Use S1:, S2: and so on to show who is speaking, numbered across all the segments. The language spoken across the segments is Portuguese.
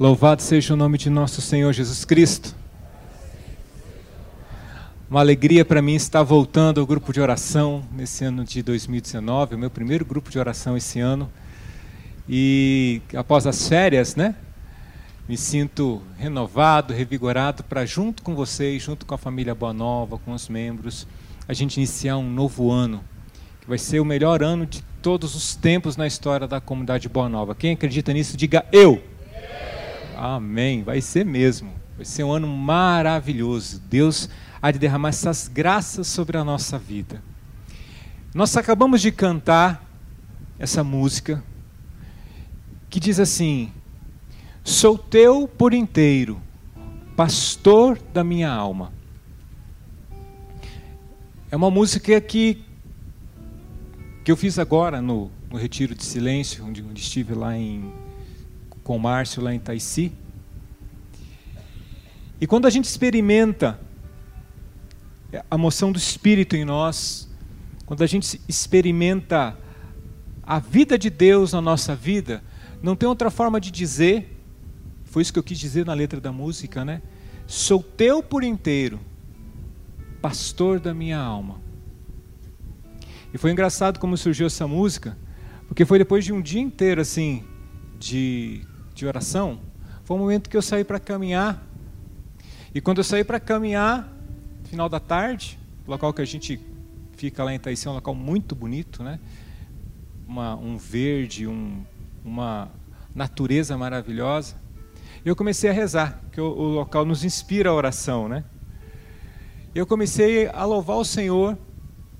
S1: Louvado seja o nome de nosso Senhor Jesus Cristo. Uma alegria para mim estar voltando ao grupo de oração nesse ano de 2019, o meu primeiro grupo de oração esse ano. E após as férias, né? Me sinto renovado, revigorado para junto com vocês, junto com a família Boa Nova, com os membros, a gente iniciar um novo ano, que vai ser o melhor ano de todos os tempos na história da comunidade Boa Nova. Quem acredita nisso, diga eu. Amém. Vai ser mesmo. Vai ser um ano maravilhoso. Deus há de derramar essas graças sobre a nossa vida. Nós acabamos de cantar essa música que diz assim: Sou teu por inteiro, pastor da minha alma. É uma música que, que eu fiz agora no, no Retiro de Silêncio, onde, onde estive lá em com o Márcio lá em Taici. E quando a gente experimenta a moção do Espírito em nós, quando a gente experimenta a vida de Deus na nossa vida, não tem outra forma de dizer, foi isso que eu quis dizer na letra da música, né? Sou teu por inteiro, pastor da minha alma. E foi engraçado como surgiu essa música, porque foi depois de um dia inteiro assim, de de oração, foi o momento que eu saí para caminhar. E quando eu saí para caminhar, final da tarde, local que a gente fica lá em Itaici é um local muito bonito, né? Uma, um verde, um, uma natureza maravilhosa. Eu comecei a rezar, que o, o local nos inspira a oração, né? Eu comecei a louvar o Senhor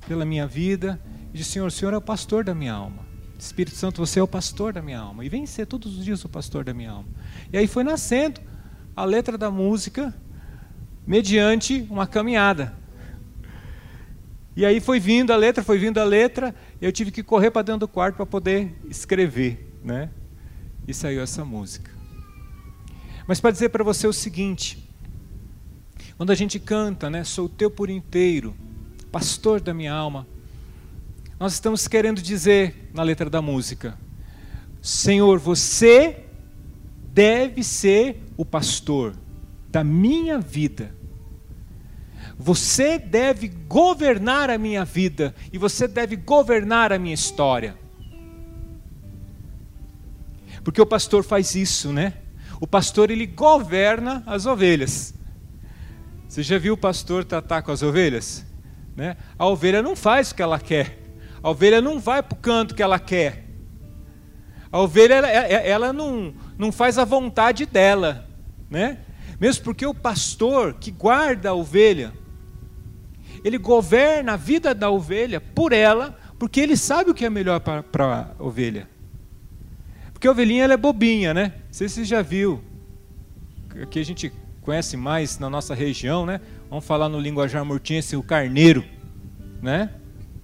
S1: pela minha vida e disse: Senhor, o Senhor é o pastor da minha alma. Espírito Santo, você é o pastor da minha alma. E vem ser todos os dias o pastor da minha alma. E aí foi nascendo a letra da música mediante uma caminhada. E aí foi vindo a letra, foi vindo a letra, e eu tive que correr para dentro do quarto para poder escrever, né? E saiu essa música. Mas para dizer para você o seguinte, quando a gente canta, né, sou teu por inteiro, pastor da minha alma, nós estamos querendo dizer na letra da música: Senhor, você deve ser o pastor da minha vida. Você deve governar a minha vida e você deve governar a minha história. Porque o pastor faz isso, né? O pastor ele governa as ovelhas. Você já viu o pastor tratar com as ovelhas? Né? A ovelha não faz o que ela quer. A ovelha não vai para o canto que ela quer. A ovelha ela, ela não, não faz a vontade dela, né? Mesmo porque o pastor que guarda a ovelha, ele governa a vida da ovelha por ela, porque ele sabe o que é melhor para a ovelha. Porque a ovelhinha ela é bobinha, né? Não sei se você já viu. Aqui a gente conhece mais na nossa região, né? Vamos falar no linguajar mortinense o carneiro, né?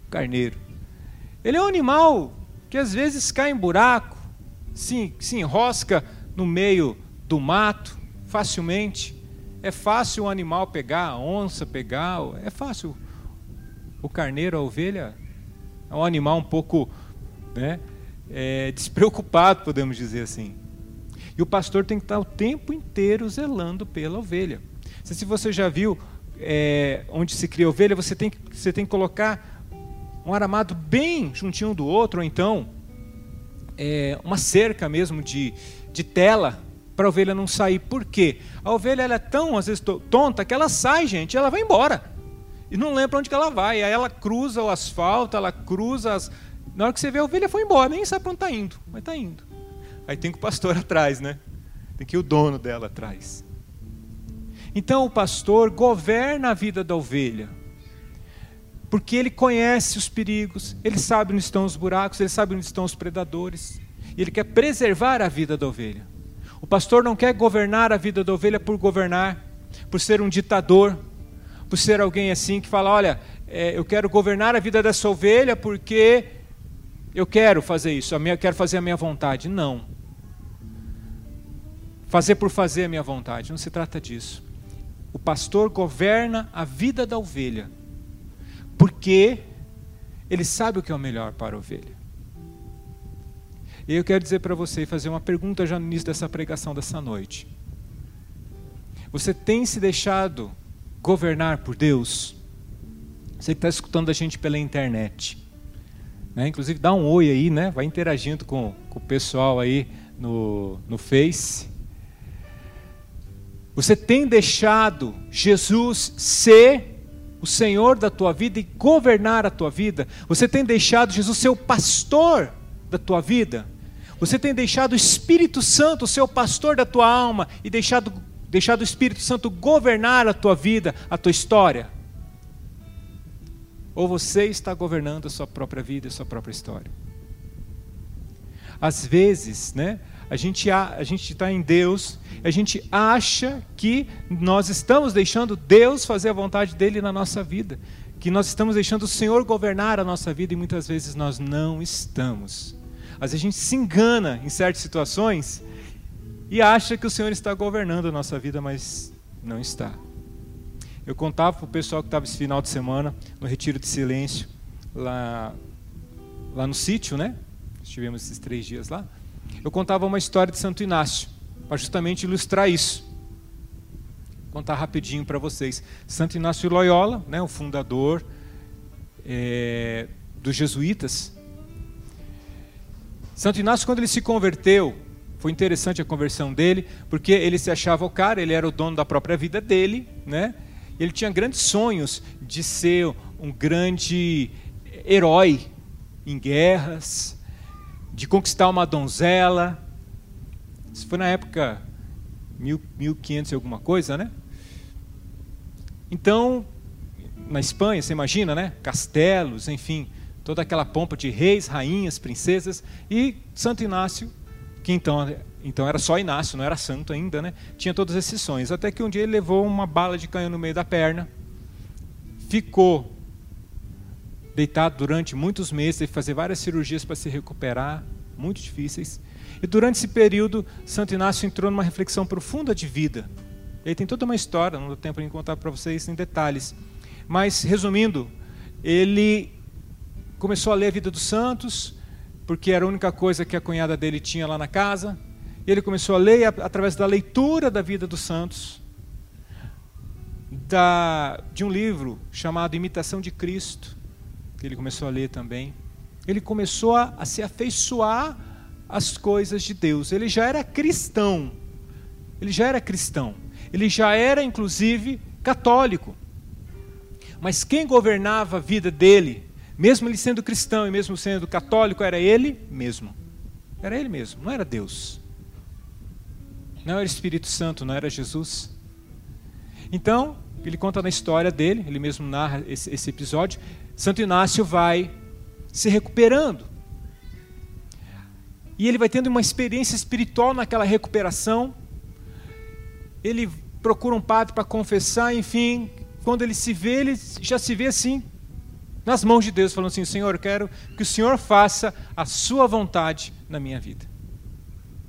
S1: Carneiro. Ele é um animal que às vezes cai em buraco, se, se enrosca no meio do mato facilmente. É fácil o animal pegar, a onça pegar, é fácil. O carneiro, a ovelha, é um animal um pouco né, é, despreocupado, podemos dizer assim. E o pastor tem que estar o tempo inteiro zelando pela ovelha. Se você já viu é, onde se cria ovelha, você tem, você tem que colocar um aramado bem juntinho do outro, ou então é, uma cerca mesmo de, de tela para a ovelha não sair. Por quê? A ovelha ela é tão, às vezes, tonta que ela sai, gente, ela vai embora. E não lembra onde que ela vai. Aí ela cruza o asfalto, ela cruza as. Na hora que você vê a ovelha foi embora, nem sabe para onde está indo, mas está indo. Aí tem que o pastor atrás, né? Tem que ir o dono dela atrás. Então o pastor governa a vida da ovelha porque ele conhece os perigos, ele sabe onde estão os buracos, ele sabe onde estão os predadores, e ele quer preservar a vida da ovelha. O pastor não quer governar a vida da ovelha por governar, por ser um ditador, por ser alguém assim que fala: olha, é, eu quero governar a vida dessa ovelha porque eu quero fazer isso, eu quero fazer a minha vontade. Não. Fazer por fazer a minha vontade, não se trata disso. O pastor governa a vida da ovelha porque ele sabe o que é o melhor para a ovelha. E eu quero dizer para você e fazer uma pergunta já no início dessa pregação dessa noite. Você tem se deixado governar por Deus? Você que está escutando a gente pela internet. Né? Inclusive, dá um oi aí, né? vai interagindo com, com o pessoal aí no, no Face. Você tem deixado Jesus ser o Senhor da tua vida e governar a tua vida? Você tem deixado Jesus ser o pastor da tua vida? Você tem deixado o Espírito Santo, o seu pastor da tua alma, e deixado deixar o Espírito Santo governar a tua vida, a tua história? Ou você está governando a sua própria vida, a sua própria história? Às vezes, né, a gente está em Deus, a gente acha que nós estamos deixando Deus fazer a vontade dele na nossa vida, que nós estamos deixando o Senhor governar a nossa vida e muitas vezes nós não estamos. Às vezes a gente se engana em certas situações e acha que o Senhor está governando a nossa vida, mas não está. Eu contava para o pessoal que estava esse final de semana no Retiro de Silêncio, lá, lá no sítio, né? Estivemos esses três dias lá. Eu contava uma história de Santo Inácio, para justamente ilustrar isso. Vou contar rapidinho para vocês. Santo Inácio Loyola, né, o fundador é, dos jesuítas. Santo Inácio, quando ele se converteu, foi interessante a conversão dele, porque ele se achava o cara, ele era o dono da própria vida dele, né? Ele tinha grandes sonhos de ser um grande herói em guerras, de conquistar uma donzela. Isso foi na época 1500 e alguma coisa, né? Então, na Espanha, você imagina, né? Castelos, enfim, toda aquela pompa de reis, rainhas, princesas e Santo Inácio que então, então era só Inácio, não era santo ainda, né? Tinha todos esses sonhos. Até que um dia ele levou uma bala de canhão no meio da perna, ficou deitado durante muitos meses, teve que fazer várias cirurgias para se recuperar, muito difíceis. E durante esse período, Santo Inácio entrou numa reflexão profunda de vida. Ele tem toda uma história, não dá tempo de contar para vocês em detalhes. Mas, resumindo, ele começou a ler a vida dos santos, porque era a única coisa que a cunhada dele tinha lá na casa. E ele começou a ler através da leitura da vida dos santos, da, de um livro chamado Imitação de Cristo, que ele começou a ler também. Ele começou a, a se afeiçoar às coisas de Deus. Ele já era cristão. Ele já era cristão. Ele já era, inclusive, católico. Mas quem governava a vida dele mesmo ele sendo cristão e mesmo sendo católico, era ele mesmo. Era ele mesmo, não era Deus. Não era Espírito Santo, não era Jesus. Então, ele conta na história dele, ele mesmo narra esse, esse episódio. Santo Inácio vai se recuperando. E ele vai tendo uma experiência espiritual naquela recuperação. Ele procura um padre para confessar, enfim. Quando ele se vê, ele já se vê assim, nas mãos de Deus, falando assim: Senhor, eu quero que o Senhor faça a sua vontade na minha vida.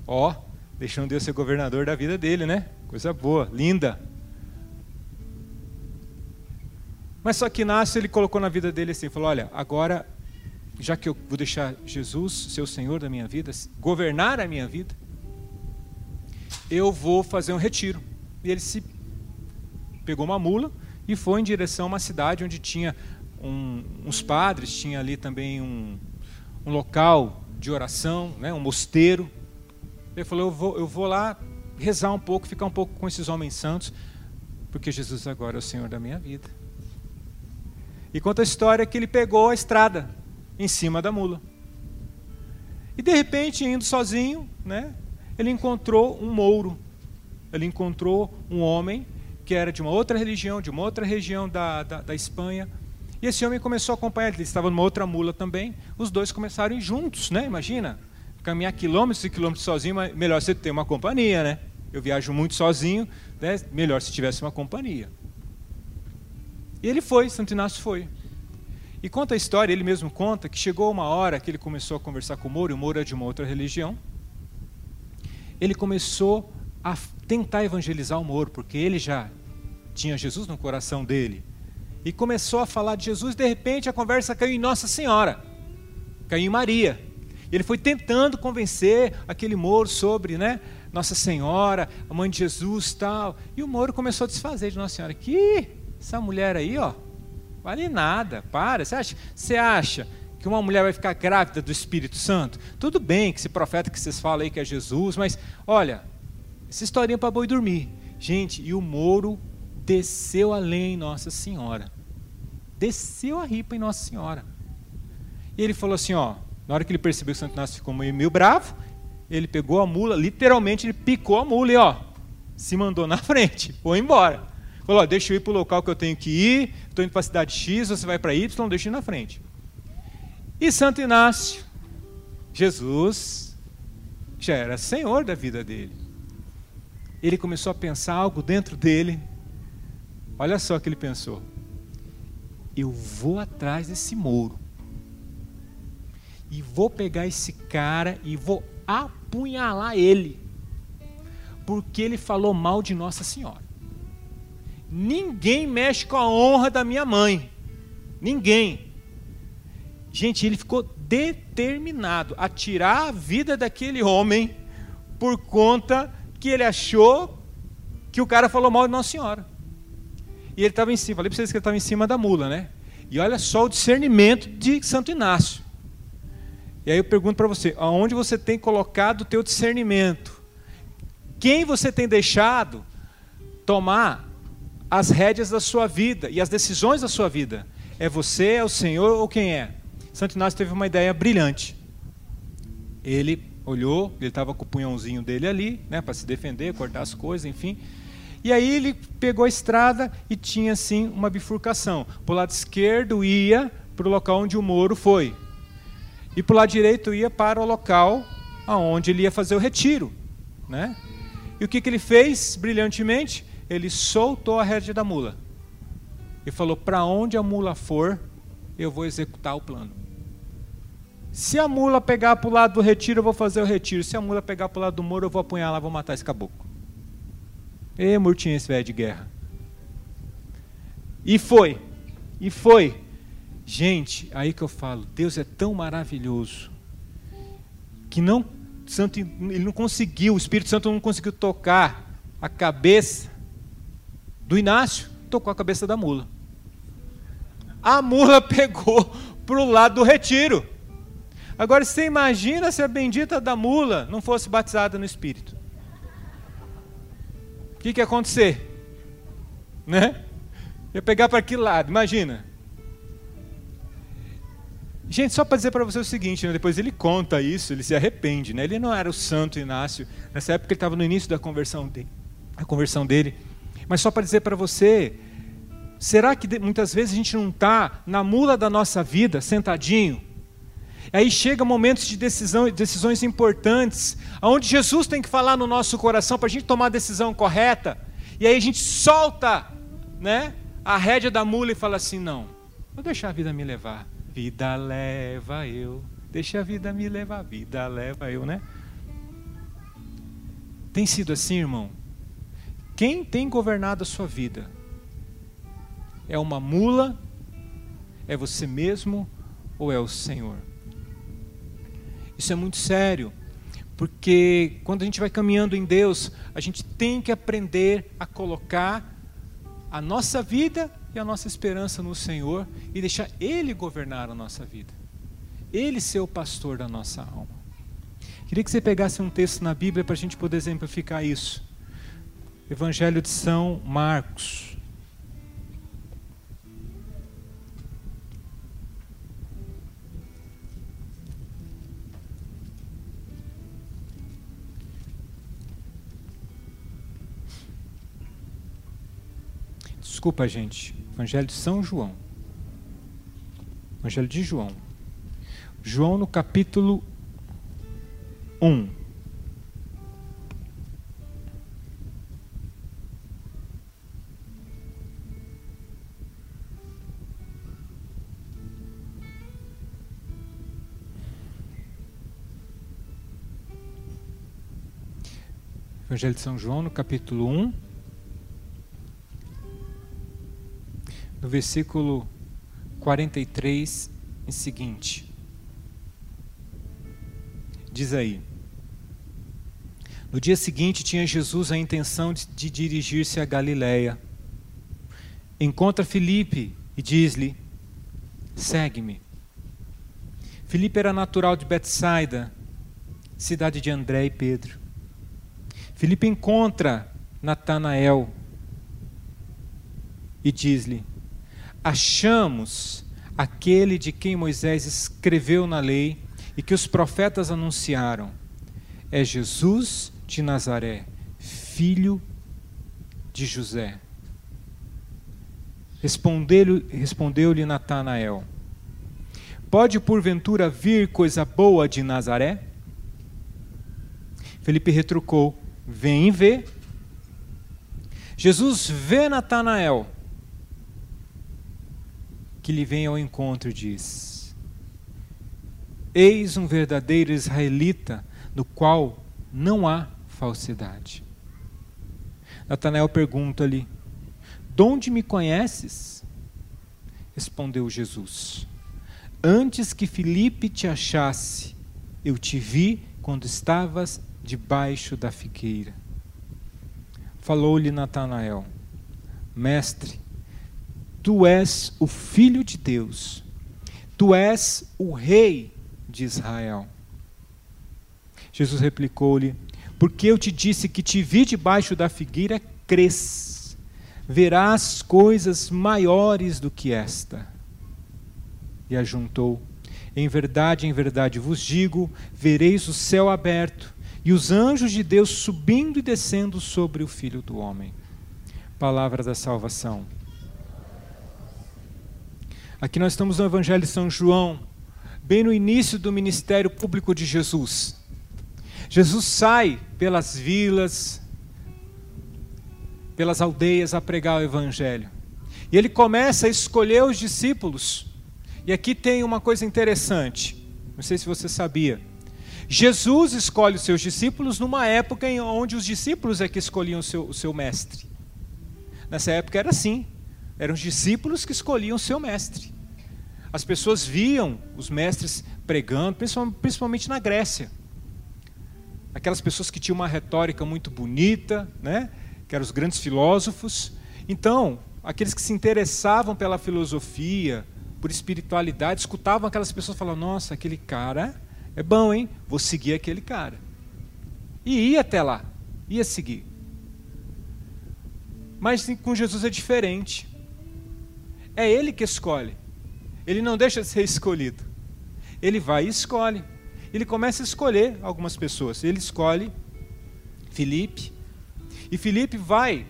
S1: Ó, oh, deixando Deus ser governador da vida dele, né? Coisa boa, linda. Mas só que Inácio ele colocou na vida dele assim, falou: olha, agora, já que eu vou deixar Jesus ser o Senhor da minha vida, governar a minha vida, eu vou fazer um retiro. E ele se pegou uma mula e foi em direção a uma cidade onde tinha um, uns padres, tinha ali também um, um local de oração, né, um mosteiro. Ele falou: eu vou, eu vou lá rezar um pouco, ficar um pouco com esses homens santos, porque Jesus agora é o Senhor da minha vida. E conta a história que ele pegou a estrada em cima da mula. E de repente, indo sozinho, né, ele encontrou um mouro. Ele encontrou um homem que era de uma outra religião, de uma outra região da, da, da Espanha, e esse homem começou a acompanhar, ele estava numa outra mula também. Os dois começaram juntos, né? Imagina, caminhar quilômetros e quilômetros sozinho, mas melhor você ter uma companhia, né? Eu viajo muito sozinho, né? melhor se tivesse uma companhia. E ele foi, Santo Inácio foi. E conta a história, ele mesmo conta, que chegou uma hora que ele começou a conversar com o Moro, e o Moro é de uma outra religião. Ele começou a tentar evangelizar o Moro, porque ele já tinha Jesus no coração dele e começou a falar de Jesus, de repente a conversa caiu em Nossa Senhora, caiu em Maria. Ele foi tentando convencer aquele Moro sobre, né, Nossa Senhora, a mãe de Jesus, tal. E o Moro começou a desfazer de Nossa Senhora. Que essa mulher aí, ó, vale nada. Para. Você acha? Você acha que uma mulher vai ficar grávida do Espírito Santo? Tudo bem que esse profeta que vocês falam aí que é Jesus, mas olha, essa historinha para boi dormir. Gente, e o Moro desceu além em Nossa Senhora. Desceu a ripa em Nossa Senhora. E ele falou assim, ó, na hora que ele percebeu que o Santo Inácio ficou meio, meio bravo, ele pegou a mula, literalmente ele picou a mula e ó, se mandou na frente, foi embora. Falou, ó, deixa eu ir para o local que eu tenho que ir, estou indo para a cidade X, você vai para Y, deixa na frente. E Santo Inácio, Jesus, já era senhor da vida dele. Ele começou a pensar algo dentro dele. Olha só o que ele pensou. Eu vou atrás desse mouro e vou pegar esse cara e vou apunhalar ele, porque ele falou mal de Nossa Senhora. Ninguém mexe com a honra da minha mãe. Ninguém. Gente, ele ficou determinado a tirar a vida daquele homem por conta que ele achou que o cara falou mal de Nossa Senhora. E ele estava em cima, falei para vocês que ele estava em cima da mula, né? E olha só o discernimento de Santo Inácio. E aí eu pergunto para você, aonde você tem colocado o teu discernimento? Quem você tem deixado tomar as rédeas da sua vida e as decisões da sua vida? É você, é o Senhor ou quem é? Santo Inácio teve uma ideia brilhante. Ele olhou, ele estava com o punhãozinho dele ali, né, para se defender, cortar as coisas, enfim. E aí ele pegou a estrada e tinha assim uma bifurcação. Para o lado esquerdo ia para o local onde o Moro foi. E para o lado direito ia para o local aonde ele ia fazer o retiro. Né? E o que, que ele fez brilhantemente? Ele soltou a rédea da mula. E falou: para onde a mula for, eu vou executar o plano. Se a mula pegar para o lado do retiro, eu vou fazer o retiro. Se a mula pegar para o lado do muro, eu vou apunhar vou matar esse caboclo. E Murtinho, esse velho de guerra. E foi. E foi. Gente, aí que eu falo, Deus é tão maravilhoso que não Santo, ele não conseguiu, o Espírito Santo não conseguiu tocar a cabeça do Inácio, tocou a cabeça da mula. A mula pegou para o lado do retiro. Agora você imagina se a bendita da mula não fosse batizada no Espírito. O que, que ia acontecer? Né? Ia pegar para que lado? Imagina. Gente, só para dizer para você o seguinte, né? depois ele conta isso, ele se arrepende. Né? Ele não era o santo Inácio, nessa época ele estava no início da conversão, dele, a conversão dele. Mas só para dizer para você, será que muitas vezes a gente não está na mula da nossa vida, sentadinho? Aí chega momentos de decisão, decisões importantes, onde Jesus tem que falar no nosso coração para a gente tomar a decisão correta. E aí a gente solta né, a rédea da mula e fala assim: não, vou deixar a vida me levar. Vida leva eu. Deixa a vida me levar, vida leva eu, né? Tem sido assim, irmão? Quem tem governado a sua vida? É uma mula? É você mesmo ou é o Senhor? Isso é muito sério, porque quando a gente vai caminhando em Deus, a gente tem que aprender a colocar a nossa vida e a nossa esperança no Senhor e deixar Ele governar a nossa vida. Ele ser o pastor da nossa alma. Queria que você pegasse um texto na Bíblia para a gente poder exemplificar isso. Evangelho de São Marcos. Desculpa, gente. Evangelho de São João. Evangelho de João. João no capítulo 1. Evangelho de São João, no capítulo 1, no versículo 43 em seguinte. diz aí. No dia seguinte, tinha Jesus a intenção de, de dirigir-se a Galiléia. Encontra Filipe e diz-lhe: Segue-me. Filipe era natural de Betsaida, cidade de André e Pedro. Filipe encontra Natanael e diz-lhe: Achamos aquele de quem Moisés escreveu na lei e que os profetas anunciaram. É Jesus de Nazaré, filho de José. Respondeu-lhe respondeu Natanael: Pode porventura vir coisa boa de Nazaré? Felipe retrucou: Vem e vê. Jesus vê Natanael, que lhe vem ao encontro e diz: Eis um verdadeiro israelita, no qual não há falsidade. Natanael pergunta-lhe: De onde me conheces? Respondeu Jesus: Antes que Filipe te achasse, eu te vi quando estavas debaixo da figueira. Falou-lhe Natanael: Mestre, tu és o filho de Deus, tu és o rei de Israel. Jesus replicou-lhe: Porque eu te disse que te vi debaixo da figueira, crês, verás coisas maiores do que esta. E ajuntou: Em verdade, em verdade vos digo: vereis o céu aberto e os anjos de Deus subindo e descendo sobre o filho do homem. Palavra da salvação. Aqui nós estamos no Evangelho de São João, bem no início do ministério público de Jesus. Jesus sai pelas vilas, pelas aldeias a pregar o Evangelho. E ele começa a escolher os discípulos e aqui tem uma coisa interessante. Não sei se você sabia. Jesus escolhe os seus discípulos numa época em onde os discípulos é que escolhiam o seu, o seu mestre. Nessa época era assim. Eram os discípulos que escolhiam o seu mestre. As pessoas viam os mestres pregando, principalmente na Grécia. Aquelas pessoas que tinham uma retórica muito bonita, né? que eram os grandes filósofos. Então, aqueles que se interessavam pela filosofia, por espiritualidade, escutavam aquelas pessoas falando: Nossa, aquele cara é bom, hein? Vou seguir aquele cara. E ia até lá, ia seguir. Mas com Jesus é diferente. É Ele que escolhe. Ele não deixa de ser escolhido. Ele vai e escolhe. Ele começa a escolher algumas pessoas. Ele escolhe Filipe. E Filipe vai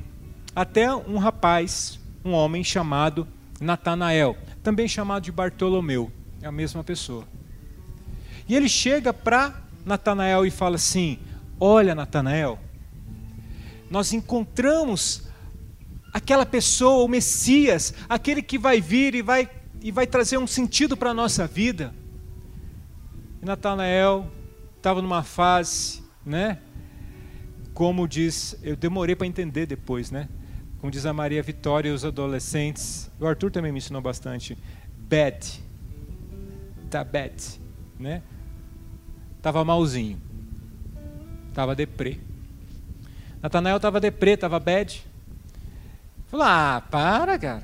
S1: até um rapaz, um homem chamado Natanael também chamado de Bartolomeu, é a mesma pessoa. E ele chega para Natanael e fala assim: Olha, Natanael, nós encontramos aquela pessoa, o Messias, aquele que vai vir e vai, e vai trazer um sentido para a nossa vida. E Natanael estava numa fase, né? Como diz, eu demorei para entender depois, né? como diz a Maria Vitória e os adolescentes, o Arthur também me ensinou bastante, bad, tá bad, né? Tava malzinho, tava deprê. Natanael tava deprê, tava bad. Falou, ah, para, cara.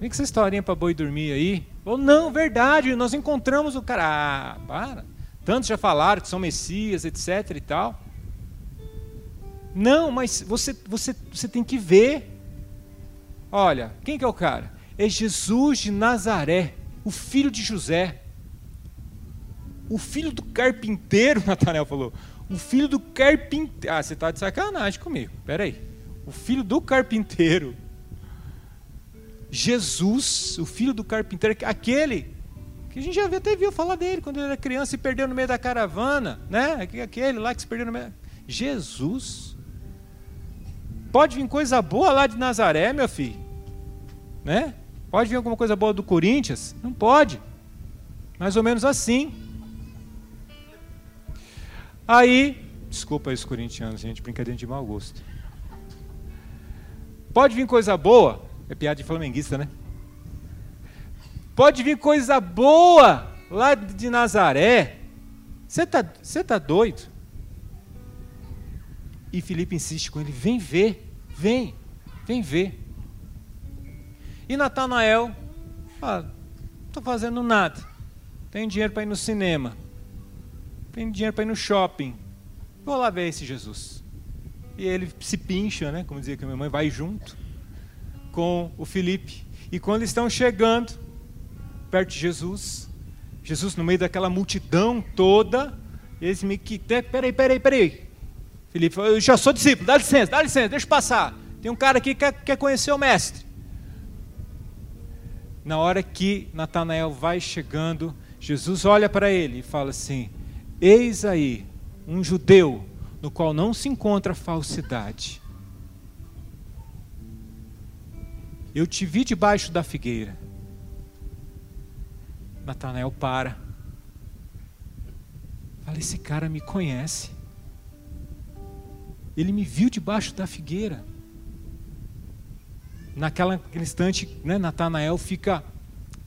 S1: Vem com essa historinha para boi dormir aí. Ou não, verdade, nós encontramos o cara. Ah, para. Tantos já falaram que são messias, etc e tal. Não, mas você, você, você tem que ver. Olha, quem que é o cara? É Jesus de Nazaré, o filho de José. O filho do carpinteiro, Natanael falou. O filho do carpinteiro. Ah, você está de sacanagem comigo. Espera aí. O filho do carpinteiro. Jesus, o filho do carpinteiro, aquele que a gente já até viu falar dele quando ele era criança e perdeu no meio da caravana, né? Aquele lá que se perdeu no meio. Jesus. Pode vir coisa boa lá de Nazaré, meu filho. Né? Pode vir alguma coisa boa do Corinthians? Não pode. Mais ou menos assim. Aí, desculpa aí os corintianos, gente, brincadeira de mau gosto. Pode vir coisa boa, é piada de flamenguista, né? Pode vir coisa boa lá de Nazaré. Você está você tá doido? E Felipe insiste com ele: vem ver, vem, vem ver. E Natanael, ah, não estou fazendo nada. Tenho dinheiro para ir no cinema. Tenho dinheiro para ir no shopping. Vou lá ver esse Jesus. E ele se pincha, né? Como dizia que a minha mãe, vai junto com o Felipe. E quando estão chegando perto de Jesus, Jesus no meio daquela multidão toda, eles me que peraí, peraí, peraí. Felipe, eu já sou discípulo, dá licença, dá licença, deixa eu passar. Tem um cara aqui que quer, quer conhecer o mestre. Na hora que Natanael vai chegando, Jesus olha para ele e fala assim: Eis aí um judeu no qual não se encontra falsidade. Eu te vi debaixo da figueira. Natanael para. Fala, esse cara me conhece. Ele me viu debaixo da figueira. Naquela instante, né, Natanael fica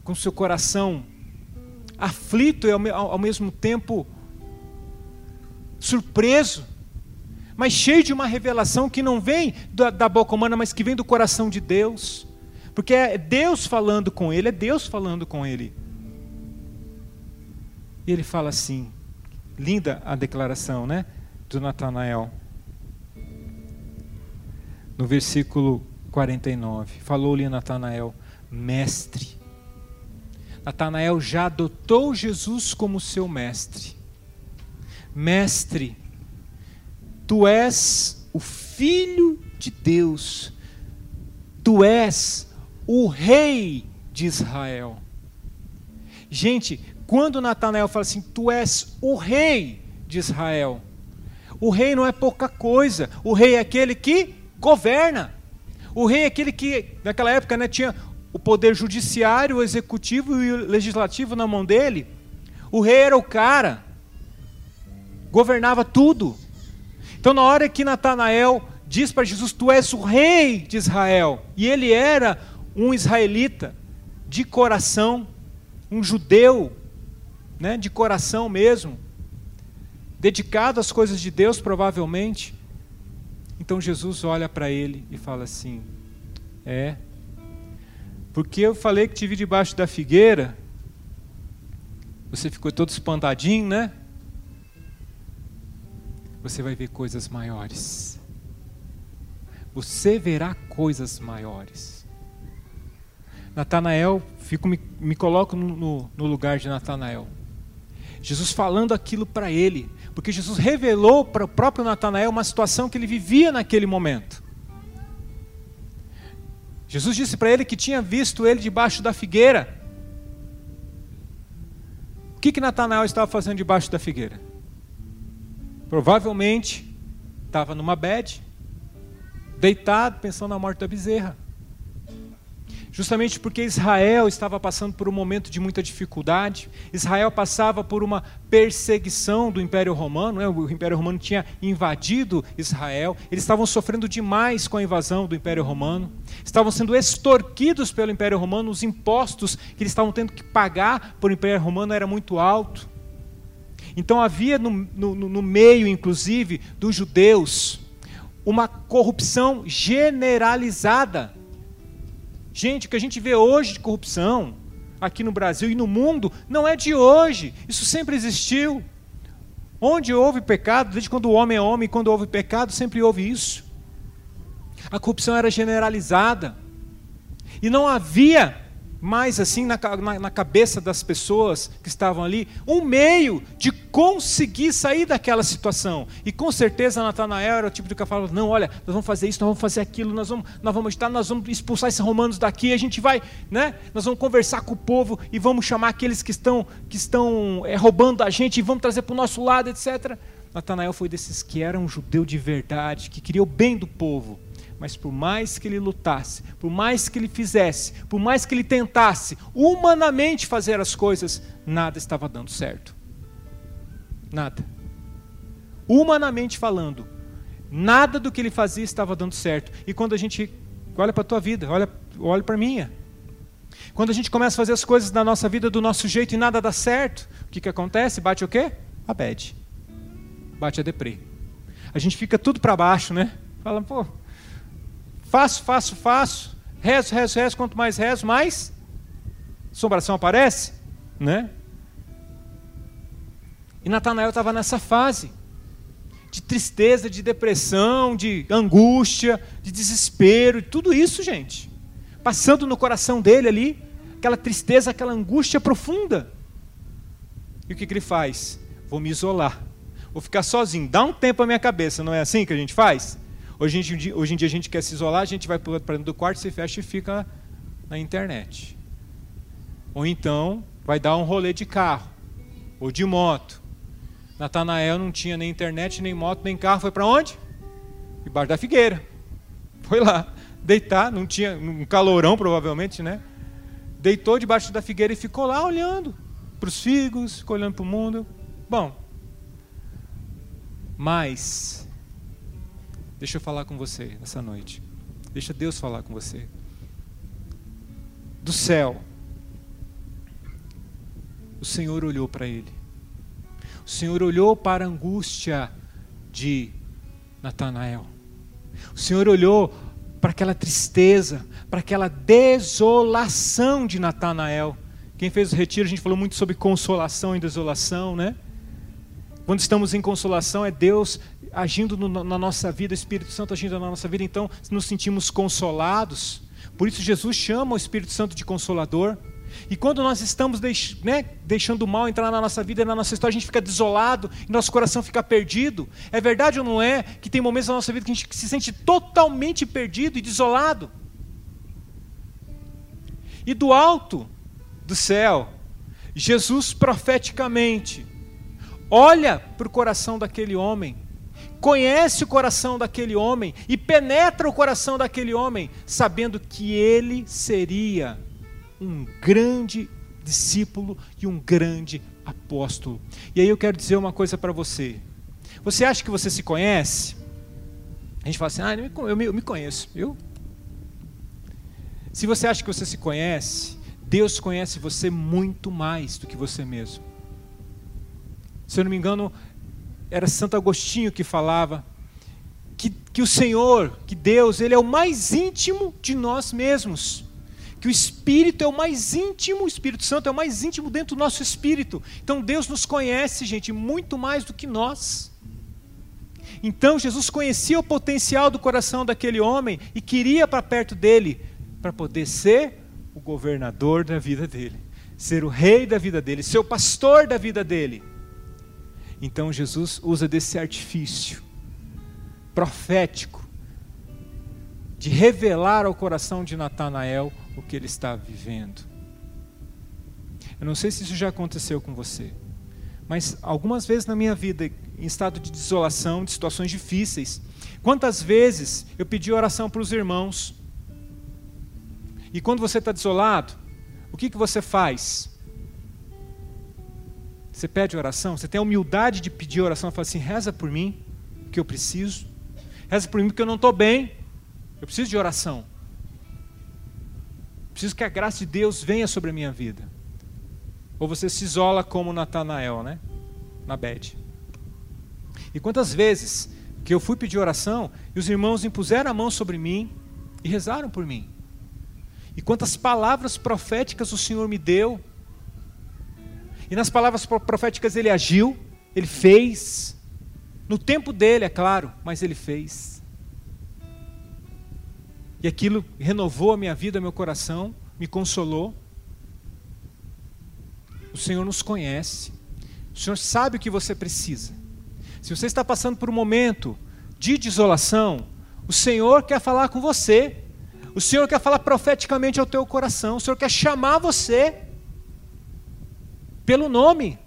S1: com seu coração aflito e ao, ao mesmo tempo surpreso, mas cheio de uma revelação que não vem da, da boca humana, mas que vem do coração de Deus. Porque é Deus falando com ele, é Deus falando com ele. E ele fala assim, linda a declaração, né, do Natanael. No versículo 49, falou-lhe Natanael, mestre. Natanael já adotou Jesus como seu mestre. Mestre, tu és o filho de Deus. Tu és o rei de Israel. Gente, quando Natanael fala assim, tu és o rei de Israel, o rei não é pouca coisa, o rei é aquele que governa. O rei é aquele que, naquela época, né, tinha o poder judiciário, o executivo e o legislativo na mão dele. O rei era o cara, governava tudo. Então, na hora que Natanael diz para Jesus: Tu és o rei de Israel, e ele era um israelita de coração, um judeu, né, de coração mesmo, dedicado às coisas de Deus, provavelmente. Então Jesus olha para ele e fala assim: É, porque eu falei que te vi debaixo da figueira, você ficou todo espantadinho, né? Você vai ver coisas maiores. Você verá coisas maiores. Natanael, fico, me, me coloco no, no, no lugar de Natanael. Jesus falando aquilo para ele, porque Jesus revelou para o próprio Natanael uma situação que ele vivia naquele momento. Jesus disse para ele que tinha visto ele debaixo da figueira. O que, que Natanael estava fazendo debaixo da figueira? Provavelmente estava numa bed, deitado, pensando na morte da bezerra justamente porque Israel estava passando por um momento de muita dificuldade. Israel passava por uma perseguição do Império Romano, né? o Império Romano tinha invadido Israel, eles estavam sofrendo demais com a invasão do Império Romano, estavam sendo extorquidos pelo Império Romano, os impostos que eles estavam tendo que pagar por Império Romano era muito alto. Então havia no, no, no meio, inclusive, dos judeus, uma corrupção generalizada Gente, o que a gente vê hoje de corrupção aqui no Brasil e no mundo não é de hoje. Isso sempre existiu. Onde houve pecado, desde quando o homem é homem, quando houve pecado, sempre houve isso. A corrupção era generalizada. E não havia mais assim na, na, na, cabeça das pessoas que estavam ali, um meio de conseguir sair daquela situação. E com certeza Natanael era o tipo de que falava, não, olha, nós vamos fazer isso, nós vamos fazer aquilo, nós vamos, nós vamos estar, nós vamos expulsar esses romanos daqui, a gente vai, né? Nós vamos conversar com o povo e vamos chamar aqueles que estão, que estão é, roubando a gente e vamos trazer para o nosso lado, etc. Natanael foi desses que era um judeu de verdade, que queria o bem do povo mas por mais que ele lutasse, por mais que ele fizesse, por mais que ele tentasse humanamente fazer as coisas, nada estava dando certo. Nada. Humanamente falando, nada do que ele fazia estava dando certo. E quando a gente olha para a tua vida, olha, olha para a minha. Quando a gente começa a fazer as coisas na nossa vida do nosso jeito e nada dá certo, o que, que acontece? Bate o quê? a bad. Bate a deprê. A gente fica tudo para baixo, né? Fala, pô, faço, faço, faço, rezo, rezo, rezo, quanto mais rezo, mais assombração aparece, né? E Natanael estava nessa fase de tristeza, de depressão, de angústia, de desespero, tudo isso, gente, passando no coração dele ali, aquela tristeza, aquela angústia profunda. E o que, que ele faz? Vou me isolar, vou ficar sozinho, dá um tempo à minha cabeça, não é assim que a gente faz? Hoje, hoje em dia a gente quer se isolar, a gente vai para dentro do quarto, se fecha e fica na internet. Ou então vai dar um rolê de carro ou de moto. Natanael não tinha nem internet, nem moto, nem carro, foi para onde? Debaixo da figueira. Foi lá, deitar, não tinha um calorão provavelmente, né? Deitou debaixo da figueira e ficou lá olhando para os figos, ficou olhando para o mundo. Bom, mas deixa eu falar com você nessa noite. Deixa Deus falar com você. Do céu, o Senhor olhou para ele. O Senhor olhou para a angústia de Natanael. O Senhor olhou para aquela tristeza, para aquela desolação de Natanael. Quem fez o retiro, a gente falou muito sobre consolação e desolação, né? Quando estamos em consolação, é Deus agindo no, na nossa vida, o Espírito Santo agindo na nossa vida, então nos sentimos consolados. Por isso, Jesus chama o Espírito Santo de consolador. E quando nós estamos deix, né, deixando o mal entrar na nossa vida, na nossa história, a gente fica desolado e nosso coração fica perdido. É verdade ou não é que tem momentos na nossa vida que a gente se sente totalmente perdido e desolado? E do alto do céu, Jesus profeticamente olha para o coração daquele homem, conhece o coração daquele homem e penetra o coração daquele homem, sabendo que ele seria um grande discípulo e um grande apóstolo. E aí eu quero dizer uma coisa para você. Você acha que você se conhece? A gente fala assim, ah, eu me, conheço. Eu? Se você acha que você se conhece, Deus conhece você muito mais do que você mesmo. Se eu não me engano, era Santo Agostinho que falava que, que o Senhor, que Deus, Ele é o mais íntimo de nós mesmos que o Espírito é o mais íntimo, o Espírito Santo é o mais íntimo dentro do nosso espírito. Então Deus nos conhece, gente, muito mais do que nós. Então Jesus conhecia o potencial do coração daquele homem e queria para perto dele para poder ser o governador da vida dele, ser o rei da vida dele, ser o pastor da vida dele. Então Jesus usa desse artifício profético de revelar ao coração de Natanael o que ele está vivendo. Eu não sei se isso já aconteceu com você, mas algumas vezes na minha vida, em estado de desolação, de situações difíceis, quantas vezes eu pedi oração para os irmãos, e quando você está desolado, o que, que você faz? Você pede oração, você tem a humildade de pedir oração, fala assim: reza por mim, que eu preciso, reza por mim, porque eu não estou bem, eu preciso de oração. Preciso que a graça de Deus venha sobre a minha vida. Ou você se isola como Natanael, né? Na bed. E quantas vezes que eu fui pedir oração e os irmãos impuseram a mão sobre mim e rezaram por mim. E quantas palavras proféticas o Senhor me deu. E nas palavras proféticas ele agiu, ele fez. No tempo dele, é claro, mas ele fez. E aquilo renovou a minha vida, meu coração, me consolou. O Senhor nos conhece. O Senhor sabe o que você precisa. Se você está passando por um momento de desolação, o Senhor quer falar com você. O Senhor quer falar profeticamente ao teu coração. O Senhor quer chamar você pelo nome,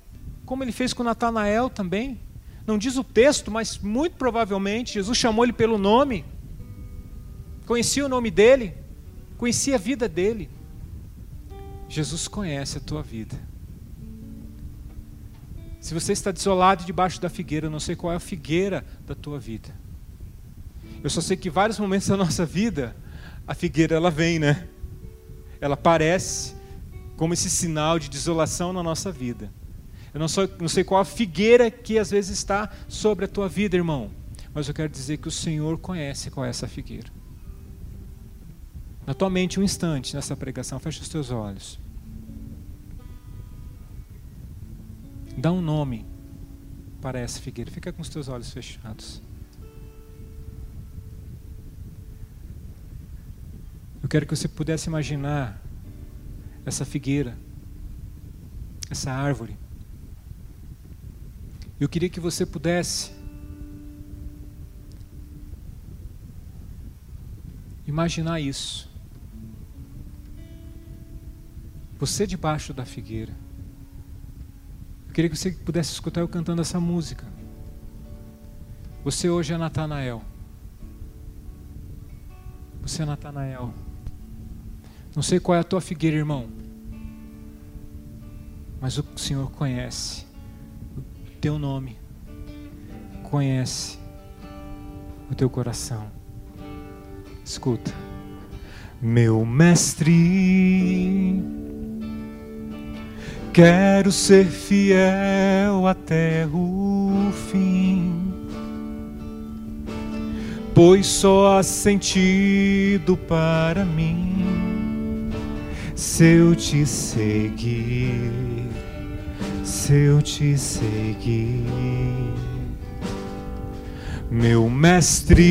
S1: como ele fez com Natanael também. Não diz o texto, mas muito provavelmente Jesus chamou ele pelo nome conhecia o nome dele, conhecia a vida dele. Jesus conhece a tua vida. Se você está desolado debaixo da figueira, eu não sei qual é a figueira da tua vida. Eu só sei que vários momentos da nossa vida, a figueira ela vem, né? Ela aparece como esse sinal de desolação na nossa vida. Eu não, sou, não sei qual a figueira que às vezes está sobre a tua vida, irmão. Mas eu quero dizer que o Senhor conhece qual é essa figueira. Na tua mente, um instante nessa pregação, fecha os teus olhos. Dá um nome para essa figueira. Fica com os teus olhos fechados. Eu quero que você pudesse imaginar essa figueira, essa árvore. Eu queria que você pudesse imaginar isso. Você debaixo da figueira. Eu queria que você pudesse escutar eu cantando essa música. Você hoje é Natanael. Você é Natanael. Não sei qual é a tua figueira, irmão. Mas o Senhor conhece o teu nome. Conhece o teu coração. Escuta. Meu mestre, quero ser fiel até o fim, pois só há sentido para mim se eu te seguir, se eu te seguir. Meu mestre,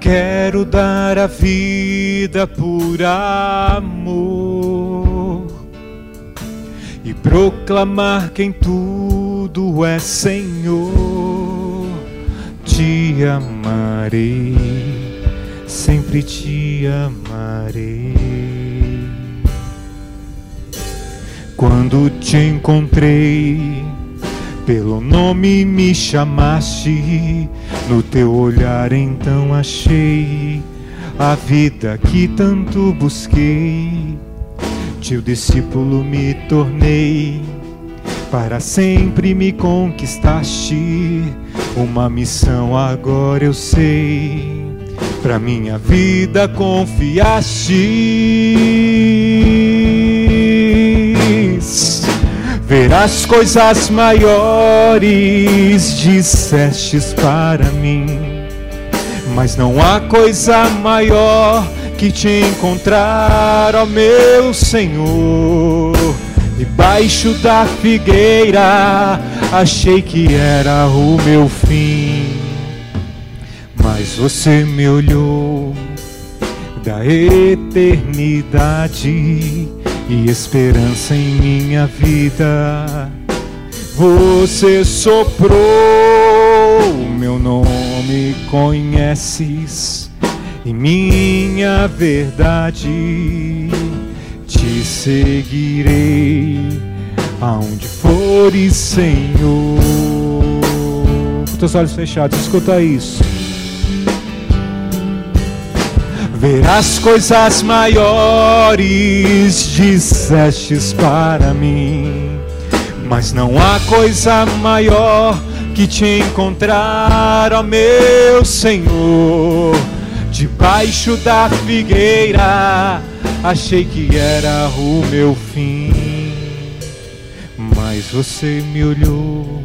S1: quero dar a vida por amor e proclamar quem tudo é Senhor. Te amarei, sempre te amarei. Quando te encontrei, pelo nome me chamaste, no teu olhar então achei a vida que tanto busquei. Teu discípulo me tornei, para sempre me conquistaste. Uma missão agora eu sei, pra minha vida confiastes verás coisas maiores, dissestes para mim. Mas não há coisa maior que te encontrar, ó meu Senhor. Debaixo da figueira, achei que era o meu fim. Mas você me olhou da eternidade e esperança em minha vida. Você soprou meu nome, conheces e minha verdade. Te seguirei aonde fores, Senhor. Com teus olhos fechados, escuta isso verás coisas maiores, dissestes para mim. Mas não há coisa maior que te encontrar, ó meu Senhor. Debaixo da figueira, achei que era o meu fim. Mas você me olhou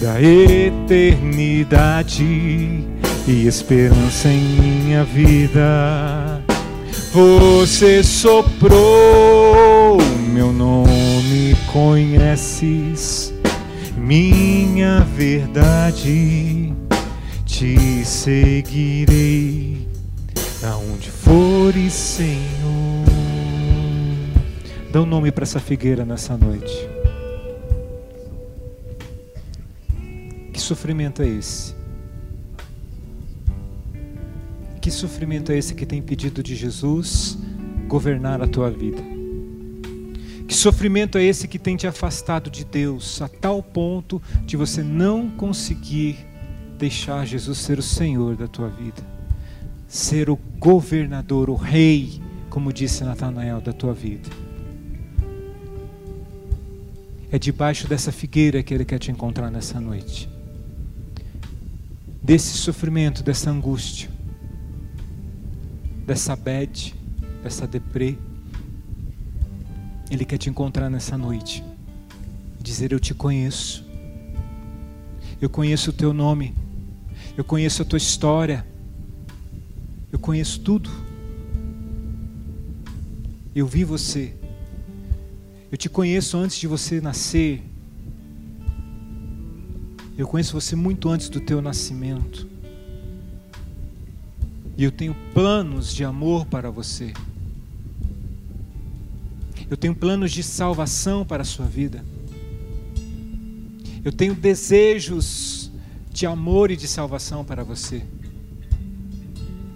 S1: da eternidade e esperança em minha vida. Você soprou meu nome, conheces minha verdade. Te seguirei aonde fores, Senhor. Dá um nome para essa figueira nessa noite. Que sofrimento é esse? Que sofrimento é esse que tem pedido de Jesus governar a tua vida? Que sofrimento é esse que tem te afastado de Deus a tal ponto de você não conseguir deixar Jesus ser o Senhor da tua vida, ser o governador, o rei, como disse Natanael, da tua vida? É debaixo dessa figueira que Ele quer te encontrar nessa noite. Desse sofrimento, dessa angústia dessa bad, dessa deprê. Ele quer te encontrar nessa noite dizer: Eu te conheço. Eu conheço o teu nome. Eu conheço a tua história. Eu conheço tudo. Eu vi você. Eu te conheço antes de você nascer. Eu conheço você muito antes do teu nascimento. E eu tenho planos de amor para você. Eu tenho planos de salvação para a sua vida. Eu tenho desejos de amor e de salvação para você.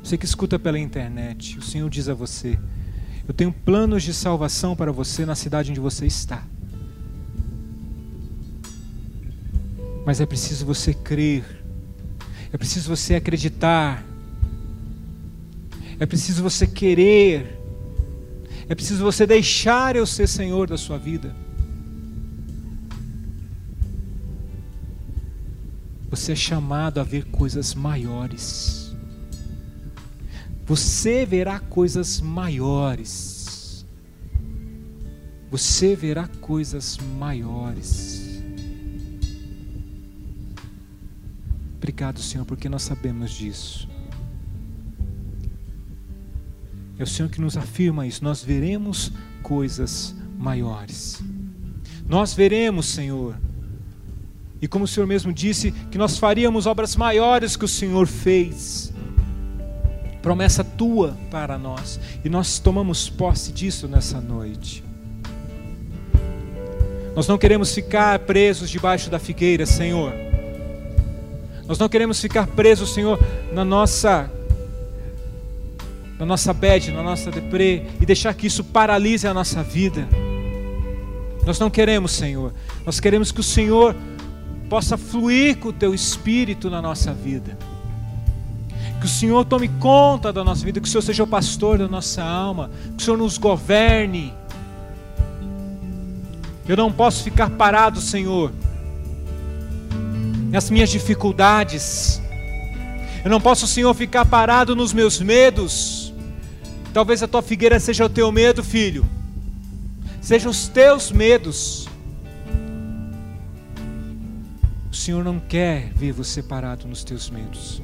S1: Você que escuta pela internet, o Senhor diz a você: Eu tenho planos de salvação para você na cidade onde você está. Mas é preciso você crer, é preciso você acreditar, é preciso você querer é preciso você deixar eu ser Senhor da sua vida. Você é chamado a ver coisas maiores. Você verá coisas maiores. Você verá coisas maiores. Obrigado, Senhor, porque nós sabemos disso. É o Senhor que nos afirma isso. Nós veremos coisas maiores. Nós veremos, Senhor. E como o Senhor mesmo disse, que nós faríamos obras maiores que o Senhor fez. Promessa tua para nós. E nós tomamos posse disso nessa noite. Nós não queremos ficar presos debaixo da figueira, Senhor. Nós não queremos ficar presos, Senhor, na nossa na nossa bad, na nossa deprê e deixar que isso paralise a nossa vida. Nós não queremos, Senhor. Nós queremos que o Senhor possa fluir com o teu espírito na nossa vida. Que o Senhor tome conta da nossa vida, que o Senhor seja o pastor da nossa alma, que o Senhor nos governe. Eu não posso ficar parado, Senhor, nas minhas dificuldades. Eu não posso, Senhor, ficar parado nos meus medos. Talvez a tua figueira seja o teu medo, filho. Sejam os teus medos. O Senhor não quer ver você parado nos teus medos.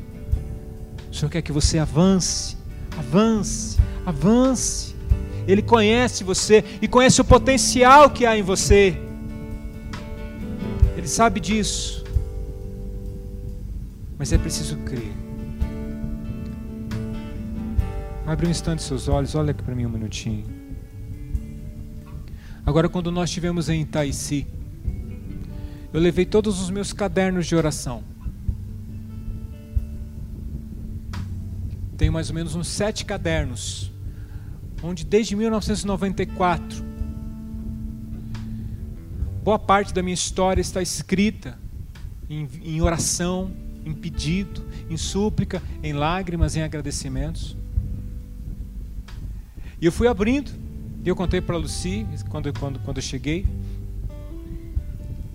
S1: O Senhor quer que você avance, avance, avance. Ele conhece você e conhece o potencial que há em você. Ele sabe disso. Mas é preciso crer. Abre um instante seus olhos, olha aqui para mim um minutinho. Agora, quando nós estivemos em Itaici, eu levei todos os meus cadernos de oração. Tenho mais ou menos uns sete cadernos, onde desde 1994, boa parte da minha história está escrita em, em oração, em pedido, em súplica, em lágrimas, em agradecimentos. E eu fui abrindo, e eu contei para a Lucy, quando, quando, quando eu cheguei,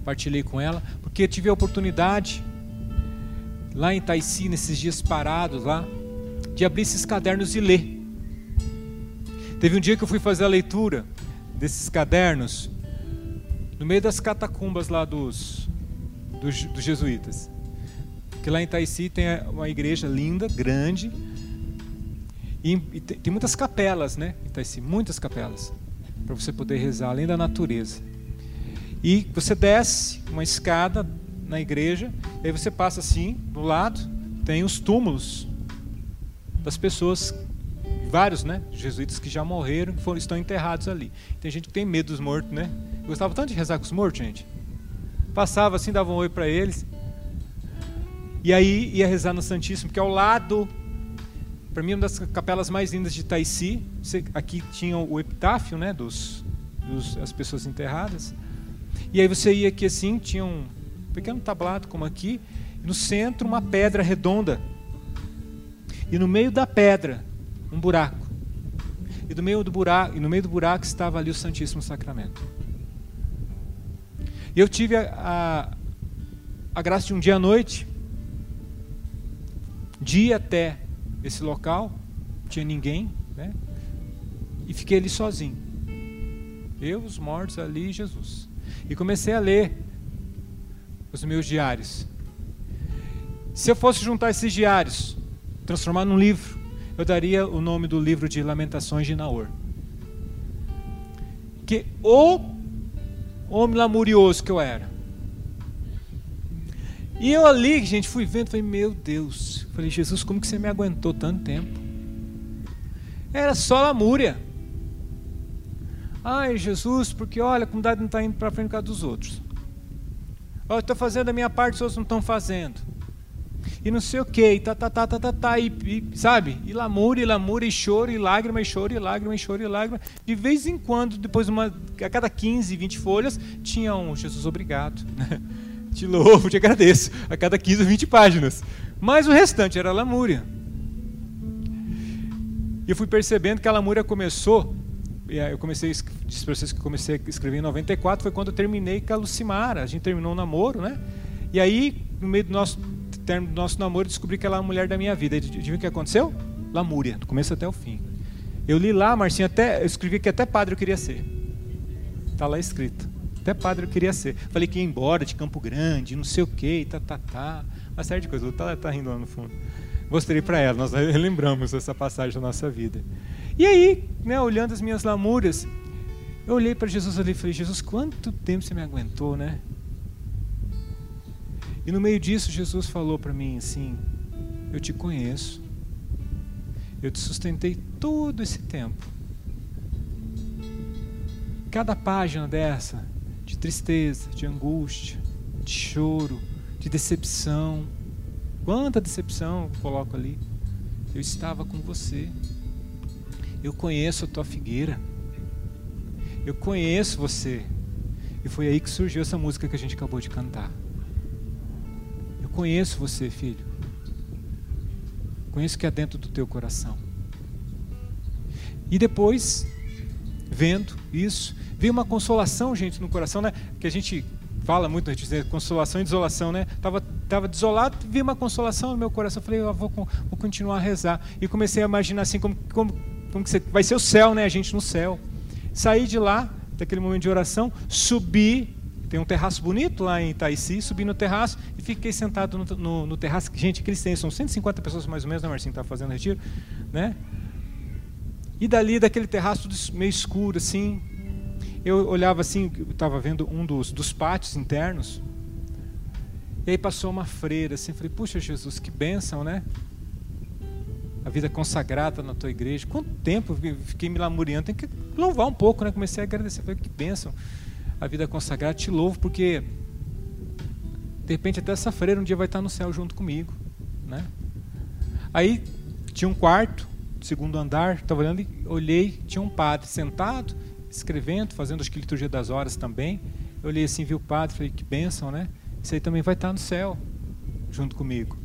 S1: partilhei com ela, porque tive a oportunidade, lá em Itaici, nesses dias parados lá, de abrir esses cadernos e ler. Teve um dia que eu fui fazer a leitura desses cadernos, no meio das catacumbas lá dos, dos, dos jesuítas. Que lá em Itaici tem uma igreja linda, grande, e, e tem, muitas capelas, né? Então, assim, muitas capelas para você poder rezar, além da natureza. E você desce uma escada na igreja, e aí você passa assim, do lado tem os túmulos das pessoas, vários, né? Jesuítas que já morreram, que foram, estão enterrados ali. Tem gente que tem medo dos mortos, né? Eu gostava tanto de rezar com os mortos, gente. Passava assim, dava um oi para eles. E aí ia rezar no Santíssimo, que é ao lado para mim, uma das capelas mais lindas de Taici. Aqui tinha o epitáfio, né, dos, dos as pessoas enterradas. E aí você ia aqui assim, tinha um pequeno tablado como aqui, no centro uma pedra redonda. E no meio da pedra, um buraco. E no meio do buraco, e no meio do buraco estava ali o Santíssimo Sacramento. E eu tive a, a, a graça de um dia à noite, dia até esse local, não tinha ninguém, né? E fiquei ali sozinho. Eu, os mortos ali e Jesus. E comecei a ler os meus diários. Se eu fosse juntar esses diários, transformar num livro, eu daria o nome do livro de Lamentações de Naor. Que o homem lamurioso que eu era. E eu ali, gente, fui vendo, falei, meu Deus. Falei, Jesus, como que você me aguentou tanto tempo? Era só lamúria. Ai, Jesus, porque olha, a comunidade não está indo para frente por causa dos outros. Eu estou fazendo a minha parte, os outros não estão fazendo e não sei o que, tá, tá, tá, tá, tá, tá, e, e, sabe? E lamúria, e lamúria, e choro, e lágrima, e choro, e lágrima, e choro, e lágrima. De vez em quando, depois de uma, a cada 15, 20 folhas, tinha um Jesus obrigado. Te louvo, te agradeço. A cada 15 ou 20 páginas. Mas o restante era lamúria. E eu fui percebendo que a lamúria começou eu comecei, disse para vocês que comecei a escrever em 94, foi quando eu terminei com a Lucimara. A gente terminou o namoro, né? E aí, no meio do nosso término do nosso namoro, descobri que ela é a mulher da minha vida. E adivinha o que aconteceu? Lamúria, do começo até o fim. Eu li lá, Marcinho, até, eu escrevi que até padre eu queria ser. Está lá escrito. Até padre eu queria ser. Falei que ia embora de Campo Grande, não sei o que, tá, tá, tá. Uma série de coisas. Tá, tá rindo lá no fundo. Mostrei para ela, nós lembramos essa passagem da nossa vida. E aí, né, olhando as minhas lamúrias, eu olhei para Jesus ali e falei: Jesus, quanto tempo você me aguentou, né? E no meio disso, Jesus falou para mim assim: Eu te conheço, eu te sustentei todo esse tempo. Cada página dessa, de tristeza, de angústia, de choro, de decepção, quanta decepção eu coloco ali. Eu estava com você. Eu conheço a tua figueira. Eu conheço você. E foi aí que surgiu essa música que a gente acabou de cantar conheço você, filho. Conheço o que é dentro do teu coração. E depois, vendo isso, veio uma consolação, gente, no coração, né? Que a gente fala muito, a gente diz consolação e desolação, né? Tava, tava desolado, vi uma consolação no meu coração. Falei, eu vou, vou continuar a rezar. E comecei a imaginar assim, como, como, como que você, vai ser o céu, né? A gente no céu. Saí de lá, daquele momento de oração, subi tem um terraço bonito lá em Itaici, subi no terraço e fiquei sentado no, no, no terraço. Gente, aqueles tem, são 150 pessoas mais ou menos, né, Marcinho? Está fazendo retiro, né? E dali, daquele terraço meio escuro, assim, eu olhava assim, estava vendo um dos, dos pátios internos, e aí passou uma freira, assim, falei, puxa Jesus, que bênção, né? A vida consagrada na tua igreja. Quanto tempo eu fiquei me lamuriando, tem que louvar um pouco, né? Comecei a agradecer, falei, que bênção a vida consagrada. Te louvo porque de repente até essa freira um dia vai estar no céu junto comigo, né? Aí tinha um quarto, segundo andar, estava olhando e olhei, tinha um padre sentado, escrevendo, fazendo que liturgia das horas também. Eu olhei assim, vi o padre, falei que bênção, né? Isso aí também vai estar no céu junto comigo.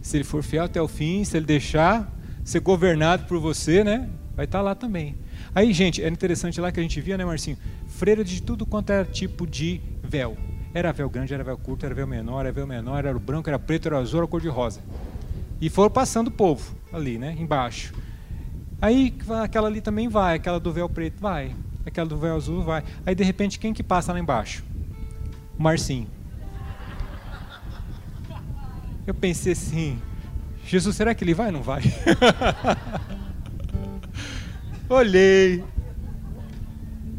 S1: Se ele for fiel até o fim, se ele deixar ser governado por você, né? Vai estar lá também. Aí, gente, é interessante lá que a gente via, né, Marcinho? freira de tudo quanto era tipo de véu. Era véu grande, era véu curto, era véu menor, era véu menor, era branco, era preto, era azul, era cor de rosa. E foram passando o povo ali, né, embaixo. Aí aquela ali também vai, aquela do véu preto vai, aquela do véu azul vai. Aí de repente quem que passa lá embaixo? O Marcinho. Eu pensei assim, Jesus, será que ele vai ou não vai? Olhei,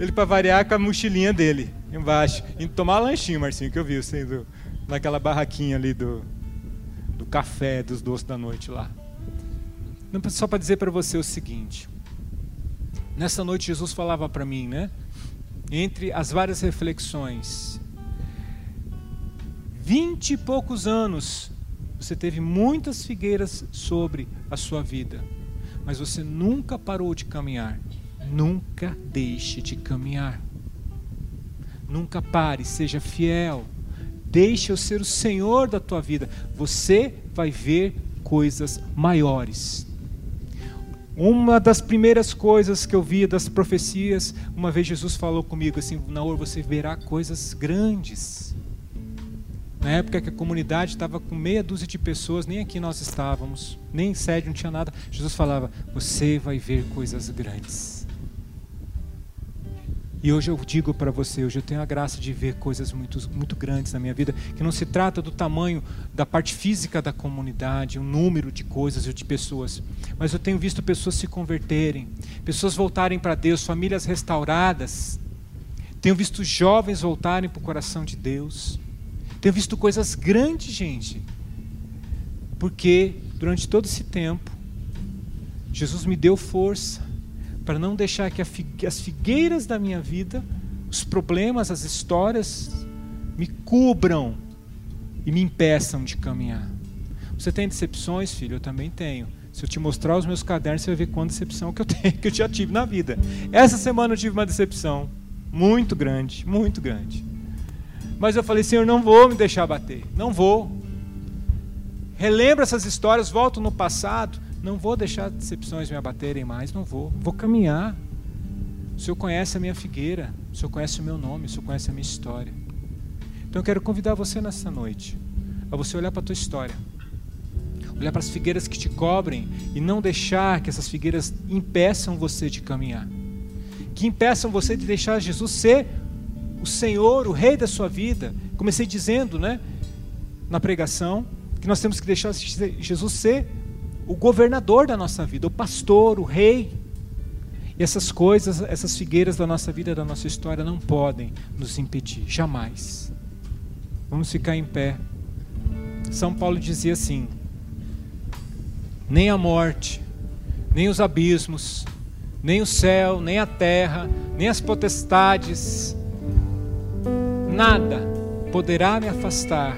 S1: ele, para variar, com a mochilinha dele embaixo. Indo tomar lanchinho, Marcinho, que eu vi, sendo naquela barraquinha ali do, do café, dos doces da noite lá. Só para dizer para você o seguinte. Nessa noite Jesus falava para mim, né? Entre as várias reflexões. Vinte e poucos anos você teve muitas figueiras sobre a sua vida, mas você nunca parou de caminhar. Nunca deixe de caminhar. Nunca pare, seja fiel. Deixe eu ser o Senhor da tua vida. Você vai ver coisas maiores. Uma das primeiras coisas que eu vi das profecias, uma vez Jesus falou comigo assim: Naor, você verá coisas grandes. Na época que a comunidade estava com meia dúzia de pessoas, nem aqui nós estávamos, nem em sede, não tinha nada. Jesus falava: Você vai ver coisas grandes. E hoje eu digo para você, hoje eu tenho a graça de ver coisas muito, muito grandes na minha vida, que não se trata do tamanho da parte física da comunidade, o número de coisas ou de pessoas, mas eu tenho visto pessoas se converterem, pessoas voltarem para Deus, famílias restauradas. Tenho visto jovens voltarem para o coração de Deus. Tenho visto coisas grandes, gente. Porque durante todo esse tempo, Jesus me deu força para não deixar que as figueiras da minha vida, os problemas, as histórias, me cubram e me impeçam de caminhar. Você tem decepções, filho? Eu também tenho. Se eu te mostrar os meus cadernos, você vai ver quanta decepção que eu tenho, que eu já tive na vida. Essa semana eu tive uma decepção muito grande, muito grande. Mas eu falei, Senhor, não vou me deixar bater, não vou. Relembro essas histórias, volto no passado, não vou deixar decepções me abaterem mais, não vou. Vou caminhar. O Senhor conhece a minha figueira, o Senhor conhece o meu nome, o Senhor conhece a minha história. Então eu quero convidar você nessa noite a você olhar para a tua história. Olhar para as figueiras que te cobrem e não deixar que essas figueiras impeçam você de caminhar. Que impeçam você de deixar Jesus ser o Senhor, o Rei da sua vida. Comecei dizendo, né, na pregação, que nós temos que deixar Jesus ser o governador da nossa vida, o pastor, o rei. E essas coisas, essas figueiras da nossa vida, da nossa história, não podem nos impedir, jamais. Vamos ficar em pé. São Paulo dizia assim: nem a morte, nem os abismos, nem o céu, nem a terra, nem as potestades, nada poderá me afastar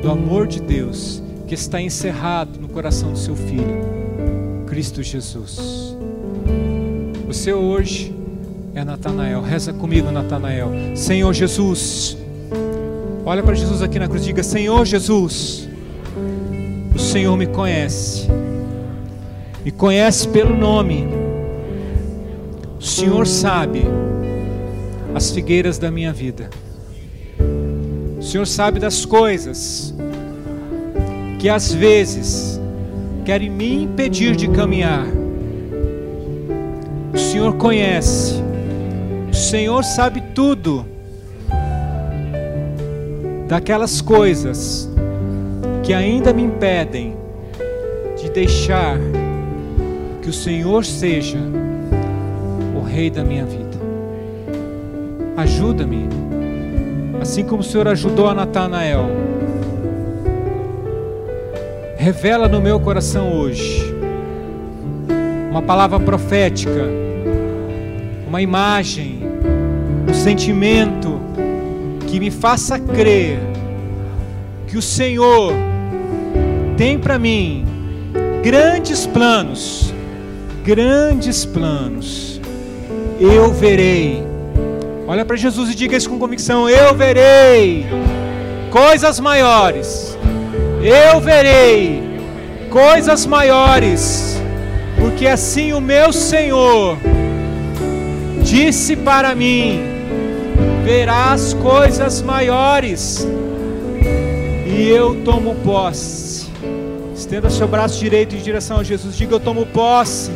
S1: do amor de Deus que está encerrado no coração do seu filho, Cristo Jesus. Você hoje é Natanael. Reza comigo, Natanael. Senhor Jesus. Olha para Jesus aqui na cruz e diga: Senhor Jesus. O Senhor me conhece. Me conhece pelo nome. O Senhor sabe as figueiras da minha vida. O Senhor sabe das coisas que às vezes querem me impedir de caminhar. O Senhor conhece, o Senhor sabe tudo daquelas coisas que ainda me impedem de deixar que o Senhor seja o Rei da minha vida. Ajuda-me, assim como o Senhor ajudou a Natanael Revela no meu coração hoje uma palavra profética, uma imagem, um sentimento que me faça crer que o Senhor tem para mim grandes planos, grandes planos. Eu verei. Olha para Jesus e diga isso com convicção: Eu verei coisas maiores eu verei coisas maiores, porque assim o meu Senhor disse para mim: verás coisas maiores, e eu tomo posse. Estenda seu braço direito em direção a Jesus, diga: Eu tomo posse,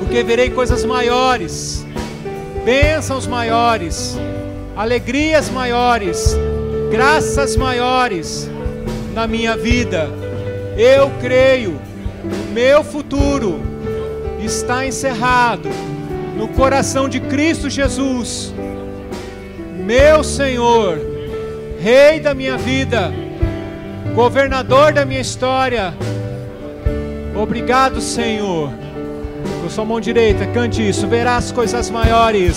S1: porque verei coisas maiores, bênçãos maiores, alegrias maiores, graças maiores na minha vida. Eu creio, o meu futuro está encerrado no coração de Cristo Jesus, meu Senhor, Rei da minha vida, governador da minha história. Obrigado, Senhor. Com sua mão direita, cante isso. Verás coisas maiores.